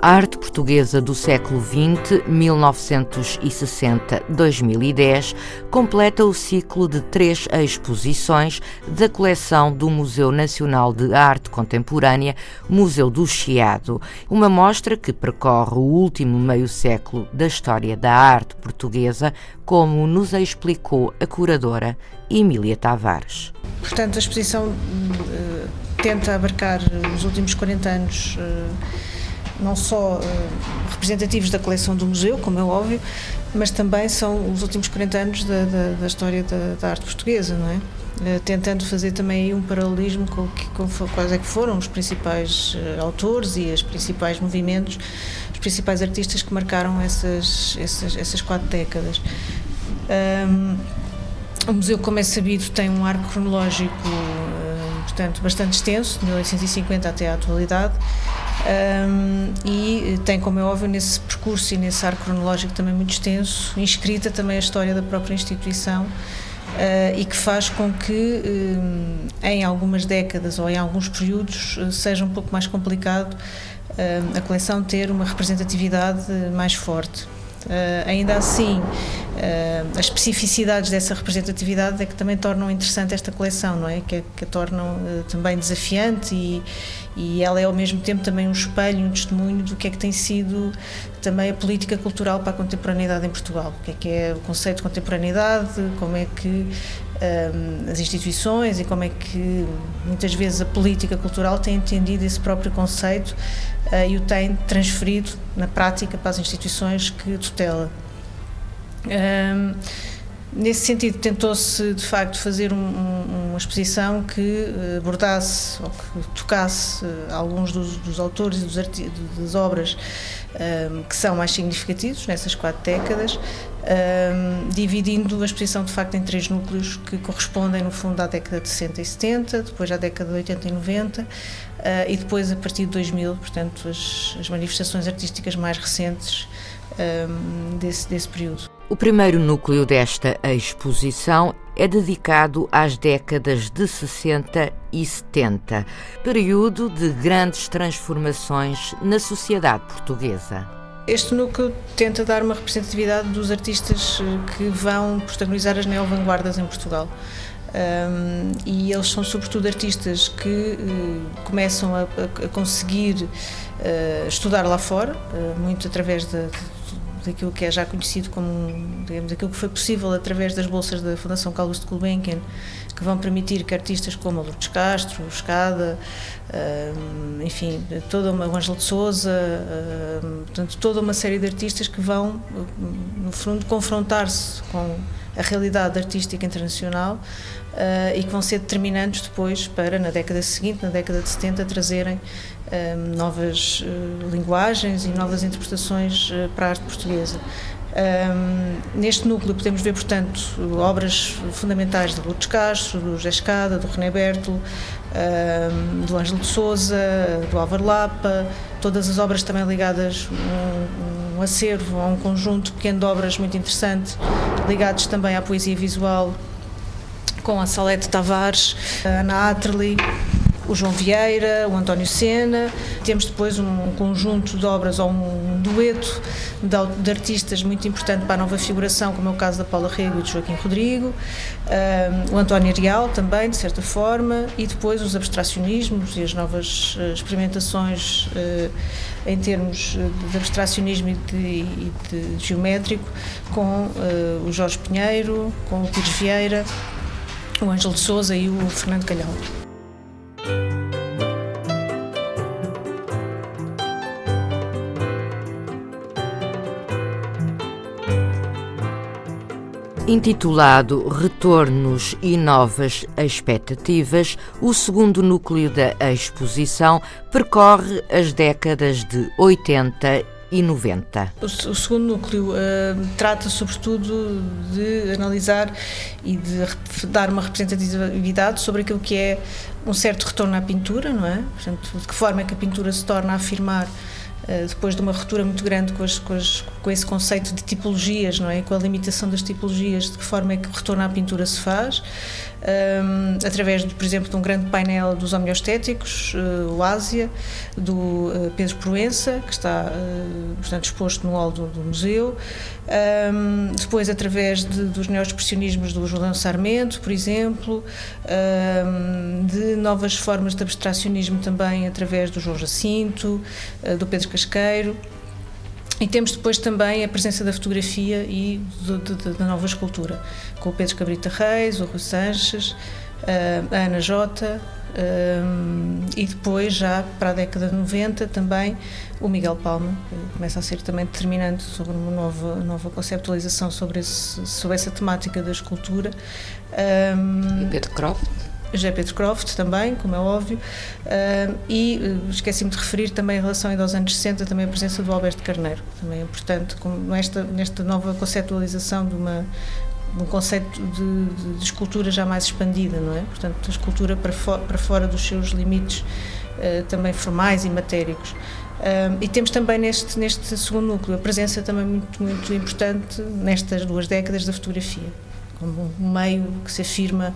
A arte portuguesa do século XX, 1960-2010, completa o ciclo de três exposições da coleção do Museu Nacional de Arte Contemporânea, Museu do Chiado, uma mostra que percorre o último meio século da história da arte portuguesa, como nos explicou a curadora Emília Tavares. Portanto, a exposição uh, tenta abarcar os últimos 40 anos. Uh, não só uh, representativos da coleção do museu, como é óbvio, mas também são os últimos 40 anos da, da, da história da, da, arte portuguesa, não é? Uh, tentando fazer também um paralelismo com, que, com quais é que foram os principais uh, autores e os principais movimentos, os principais artistas que marcaram essas, essas, essas quatro décadas. Um, o museu, como é sabido, tem um arco cronológico, portanto, bastante extenso, de 1850 até à atualidade, um, e tem, como é óbvio, nesse percurso e nesse arco cronológico também muito extenso, inscrita também a história da própria instituição uh, e que faz com que um, em algumas décadas ou em alguns períodos uh, seja um pouco mais complicado uh, a coleção ter uma representatividade mais forte. Uh, ainda assim, as especificidades dessa representatividade é que também tornam interessante esta coleção, não é? Que, que a tornam uh, também desafiante e, e ela é ao mesmo tempo também um espelho, um testemunho do que é que tem sido também a política cultural para a contemporaneidade em Portugal. O que é que é o conceito de contemporaneidade, como é que as instituições e como é que muitas vezes a política cultural tem entendido esse próprio conceito uh, e o tem transferido na prática para as instituições que tutela. Um, Nesse sentido, tentou-se de facto fazer um, um, uma exposição que eh, abordasse ou que tocasse eh, alguns dos, dos autores e dos das obras um, que são mais significativos nessas quatro décadas, um, dividindo a exposição de facto em três núcleos que correspondem no fundo à década de 60 e 70, depois à década de 80 e 90 uh, e depois a partir de 2000, portanto, as, as manifestações artísticas mais recentes desse, desse período. O primeiro núcleo desta exposição é dedicado às décadas de 60 e 70, período de grandes transformações na sociedade portuguesa. Este núcleo tenta dar uma representatividade dos artistas eh, que vão protagonizar as neovanguardas em Portugal. Um, e eles são sobretudo artistas que uh, começam a, a conseguir uh, estudar lá fora, uh, muito através de, de daquilo que é já conhecido como, digamos, aquilo que foi possível através das bolsas da Fundação Carlos de Gulbenkian, que vão permitir que artistas como Lourdes Castro, Escada, enfim, toda uma, o Ângelo de Souza, portanto, toda uma série de artistas que vão, no fundo, confrontar-se com a realidade artística internacional uh, e que vão ser determinantes depois para, na década seguinte, na década de 70, trazerem um, novas uh, linguagens e novas interpretações uh, para a arte portuguesa. Um, neste núcleo podemos ver, portanto, obras fundamentais de Lourdes Castro, do José Escada, do René Bertolo, um, do Ângelo de Souza, do Álvaro Lapa, todas as obras também ligadas, um, um acervo, a um conjunto pequeno de obras muito interessante, ligados também à poesia visual, com a Salete Tavares, a Ana Atterley, o João Vieira, o António Sena. Temos depois um conjunto de obras ou um dueto de, de artistas muito importante para a nova figuração, como é o caso da Paula Rego e do Joaquim Rodrigo, o António Arial também, de certa forma, e depois os abstracionismos e as novas uh, experimentações uh, em termos de abstracionismo e de, e de geométrico, com uh, o Jorge Pinheiro, com o Pires Vieira, o Ângelo de Souza e o Fernando Calhau. Intitulado Retornos e Novas Expectativas, o segundo núcleo da exposição percorre as décadas de 80 e 90. O, segundo núcleo uh, trata sobretudo de analisar e de dar uma representatividade sobre aquilo que é um certo retorno à pintura, não é? Portanto, de que forma é que a pintura se torna a afirmar depois de uma ruptura muito grande com, as, com, as, com, esse conceito de tipologias, não é? Com a limitação das tipologias, de que forma é que o retorno à pintura se faz um, através, de, por exemplo, de um grande painel dos homeostéticos, uh, o Ásia, do uh, Pedro Proença, que está, uh, portanto, exposto no hall do, do museu. Um, depois, através de, dos neoexpressionismos do Julião Sarmento, por exemplo, um, de novas formas de abstracionismo também através do João Jacinto, do Pedro Casqueiro. E temos depois também a presença da fotografia e da nova escultura, com o Pedro Cabrita Reis, o Rui Sanches, a Ana Jota e depois, já para a década de 90, também o Miguel Palma, que começa a ser também determinante sobre uma nova, nova conceptualização sobre, esse, sobre essa temática da escultura. E Pedro Croft? José Pedro Croft também, como é óbvio, e uh, esqueci-me de referir também em relação aos anos 60 também a presença do Alberto Carneiro, também é importante nesta, nesta nova conceptualização de uma um conceito de, de, de, escultura já mais expandida, não é? Portanto, a escultura para, para fora dos seus limites uh, também formais e matéricos. Uh, e temos também neste, neste segundo núcleo a presença também muito, muito importante nestas duas décadas da fotografia um meio que se afirma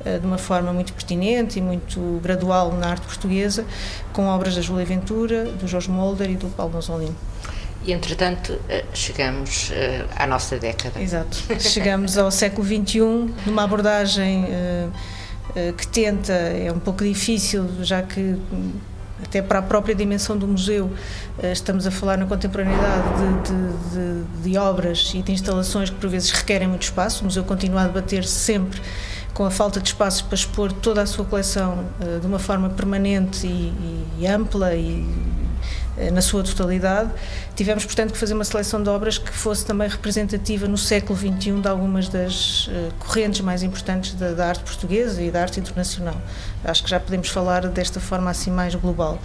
uh, de uma forma muito pertinente e muito gradual na arte portuguesa, com obras da Júlia Ventura, do Jorge Molder e do Paulo Gonzolino. E, entretanto, eh, chegamos uh, à nossa década. Exato. Chegamos ao século XXI, numa abordagem que tenta, é um pouco difícil, já que até para a própria dimensão do museu, eh, estamos a falar na contemporaneidade de, de, de, de obras e de instalações que por vezes requerem muito espaço. O museu continua a debater-se sempre com a falta de espaço para expor toda a sua coleção uh, de uma forma permanente e, e ampla e na sua totalidade. Tivemos, portanto, que fazer uma seleção de obras que fosse também representativa no século XXI de algumas das uh, correntes mais importantes da, da, arte portuguesa e da arte internacional. Acho que já podemos falar desta forma assim mais global.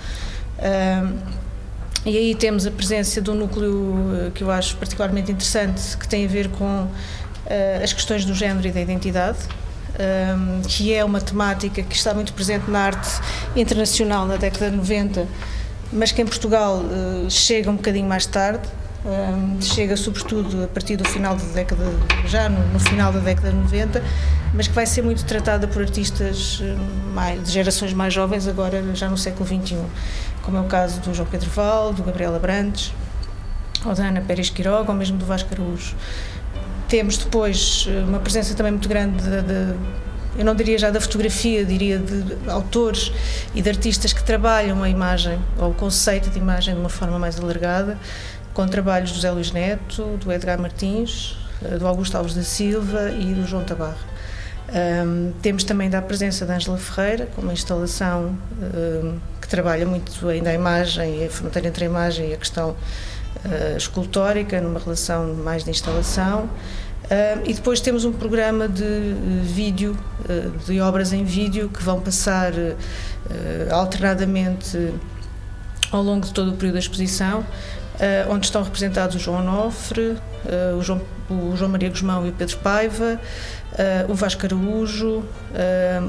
e aí temos a presença de um núcleo que eu acho particularmente interessante, que tem a ver com as questões do género e da identidade um, que é uma temática que está muito presente na arte internacional na década de 90, mas que em Portugal uh, chega um bocadinho mais tarde. Um, chega sobretudo a partir do final da década, já no, no, final da década de 90, mas que vai ser muito tratada por artistas mais, de gerações mais jovens, agora já no século XXI, como é o caso do João Pedro Val, do Gabriel Abrantes, ou da Ana Pérez Quiroga, ou mesmo do Vasco Araújo. Temos depois eh, uma presença também muito grande de, de eu não diria já da fotografia, diria de autores e de artistas que trabalham a imagem ou o conceito de imagem de uma forma mais alargada, com trabalhos do José Luís Neto, do Edgar Martins, eh, do Augusto Alves da Silva e do João Tabarro. Um, temos também da presença da Ângela Ferreira, com uma instalação um, que trabalha muito ainda a imagem, a fronteira entre a imagem e a questão uh, escultórica, numa relação mais de instalação. E depois temos um programa de uh, vídeo, uh, de obras em vídeo, que vão passar alternadamente ao longo de todo o período da exposição, onde estão representados o João Onofre, o João, o, João, Maria Guzmão e o Pedro Paiva, o Vasco Araújo,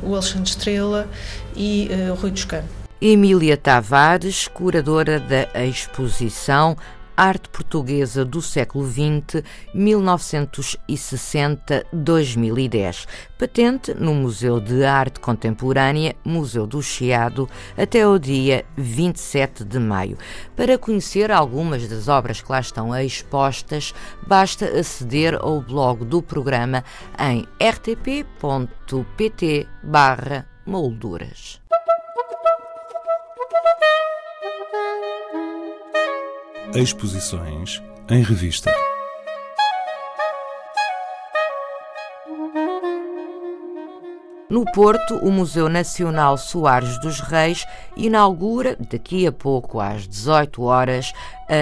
o Alexandre Estrela e o Rui Toscano. Emília Tavares, curadora da exposição Arte Portuguesa do século XX, 1960-2010. Patente no Museu de Arte Contemporânea, Museu do Chiado, até o dia 27 de maio. Para conhecer algumas das obras que lá estão expostas, basta aceder ao blog do programa em rtp.pt/molduras. Exposições em revista. No Porto, o Museu Nacional Soares dos Reis inaugura, daqui a pouco às 18 horas,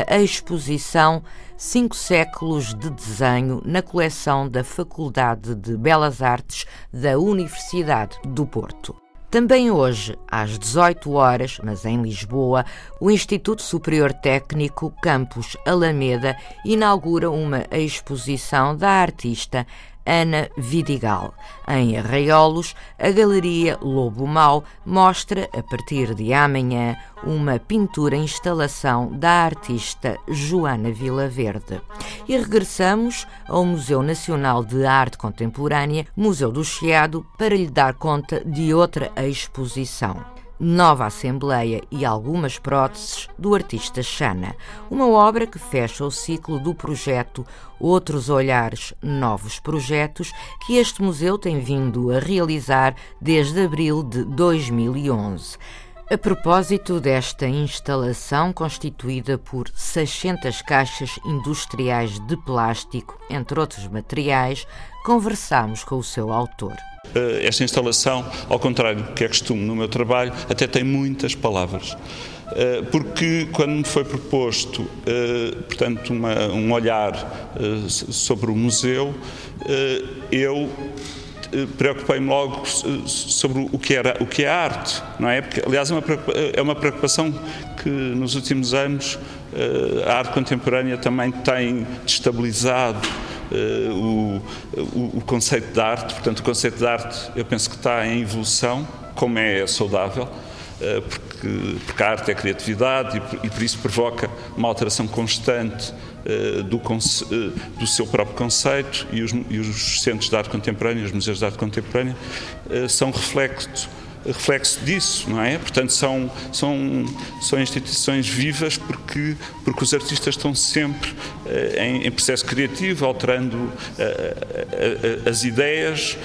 a exposição Cinco Séculos de Desenho na coleção da Faculdade de Belas Artes da Universidade do Porto. Também hoje, às 18 horas, mas em Lisboa, o Instituto Superior Técnico Campus Alameda inaugura uma exposição da artista Ana Vidigal. Em Arraiolos, a Galeria Lobo Mau mostra, a partir de amanhã, uma pintura-instalação da artista Joana Vilaverde. E regressamos ao Museu Nacional de Arte Contemporânea, Museu do Chiado, para lhe dar conta de outra exposição nova Assembleia e algumas próteses do artista Xana, uma obra que fecha o ciclo do projeto Outros Olhares, Novos Projetos, que este museu tem vindo a realizar desde abril de 2011. A propósito desta instalação, constituída por 600 caixas industriais de plástico, entre outros materiais, conversamos com o seu autor. Eh, esta instalação, ao contrário do que é costume no meu trabalho, até tem muitas palavras. Eh, porque quando me foi proposto, eh, portanto, uma, um olhar sobre o museu, eu preocupei-me logo sobre o que, era, o que é arte, não é? Porque, aliás, é uma, é uma preocupação que nos últimos anos a arte contemporânea também tem destabilizado uh, o, o, conceito de arte. Portanto, o conceito de arte eu penso que está em evolução, como é saudável, uh, porque, porque, a arte é criatividade e, e, por isso provoca uma alteração constante uh, do, do, seu próprio conceito e os, e os, centros de arte contemporânea, os museus de arte contemporânea, são reflexo reflexo disso, não é? Portanto, são, são, são instituições vivas porque, porque os artistas estão sempre uh, em, em, processo criativo, alterando uh, uh, as ideias,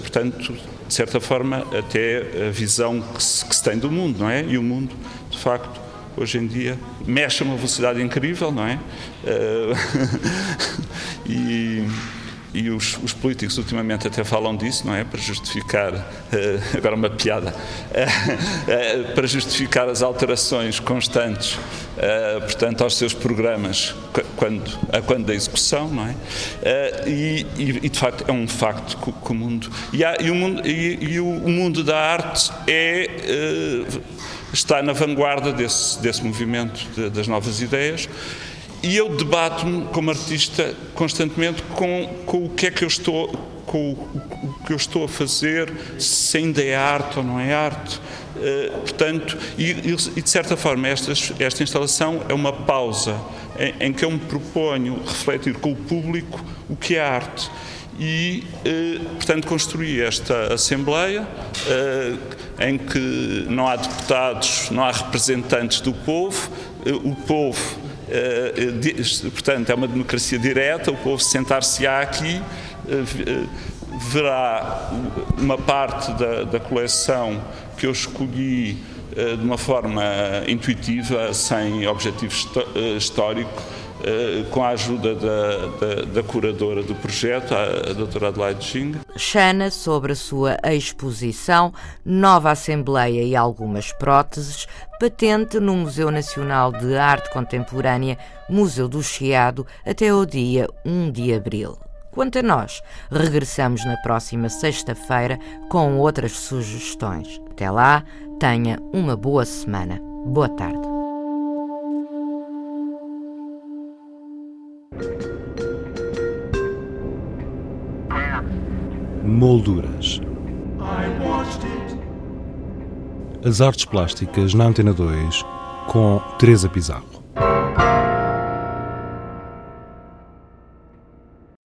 portanto, de certa forma, até a visão que se, que se tem do mundo, não é? E o mundo, de facto, hoje em dia mexe a uma velocidade incrível, não é? e e os, os, políticos ultimamente até falam disso, não é? Para justificar, uh, agora uma piada, uh, uh, para justificar as alterações constantes, portanto, aos seus programas quando, a quando da execução, não é? E, e, de facto é um facto que, que o mundo e, há, e, o mundo e, e, o mundo da arte é está na vanguarda desse, desse movimento de, das novas ideias e eu debato-me como artista constantemente com, com o que é que eu estou com o, que eu estou a fazer, se ainda é arte ou não é arte. Uh, portanto, e, e, de certa forma esta, instalação é uma pausa em, em, que eu me proponho refletir com o público o que é arte. E, uh, portanto, construí esta Assembleia uh, em que não há deputados, não há representantes do povo, o povo portanto, é uma democracia direta, o povo sentar-se-á aqui, eh, verá uma parte da, da coleção que eu escolhi de uma forma intuitiva, sem objetivo histórico, com a ajuda da, da, da, curadora do projeto, a, doutora Adelaide Xing. Xana, sobre a sua exposição, Nova Assembleia e algumas próteses, patente no Museu Nacional de Arte Contemporânea, Museu do Chiado, até o dia 1 de abril. Quanto a nós, regressamos na próxima sexta-feira com outras sugestões. Até lá, tenha uma boa semana. Boa tarde. Molduras. As artes plásticas na Antena 2 com Teresa Pizarro.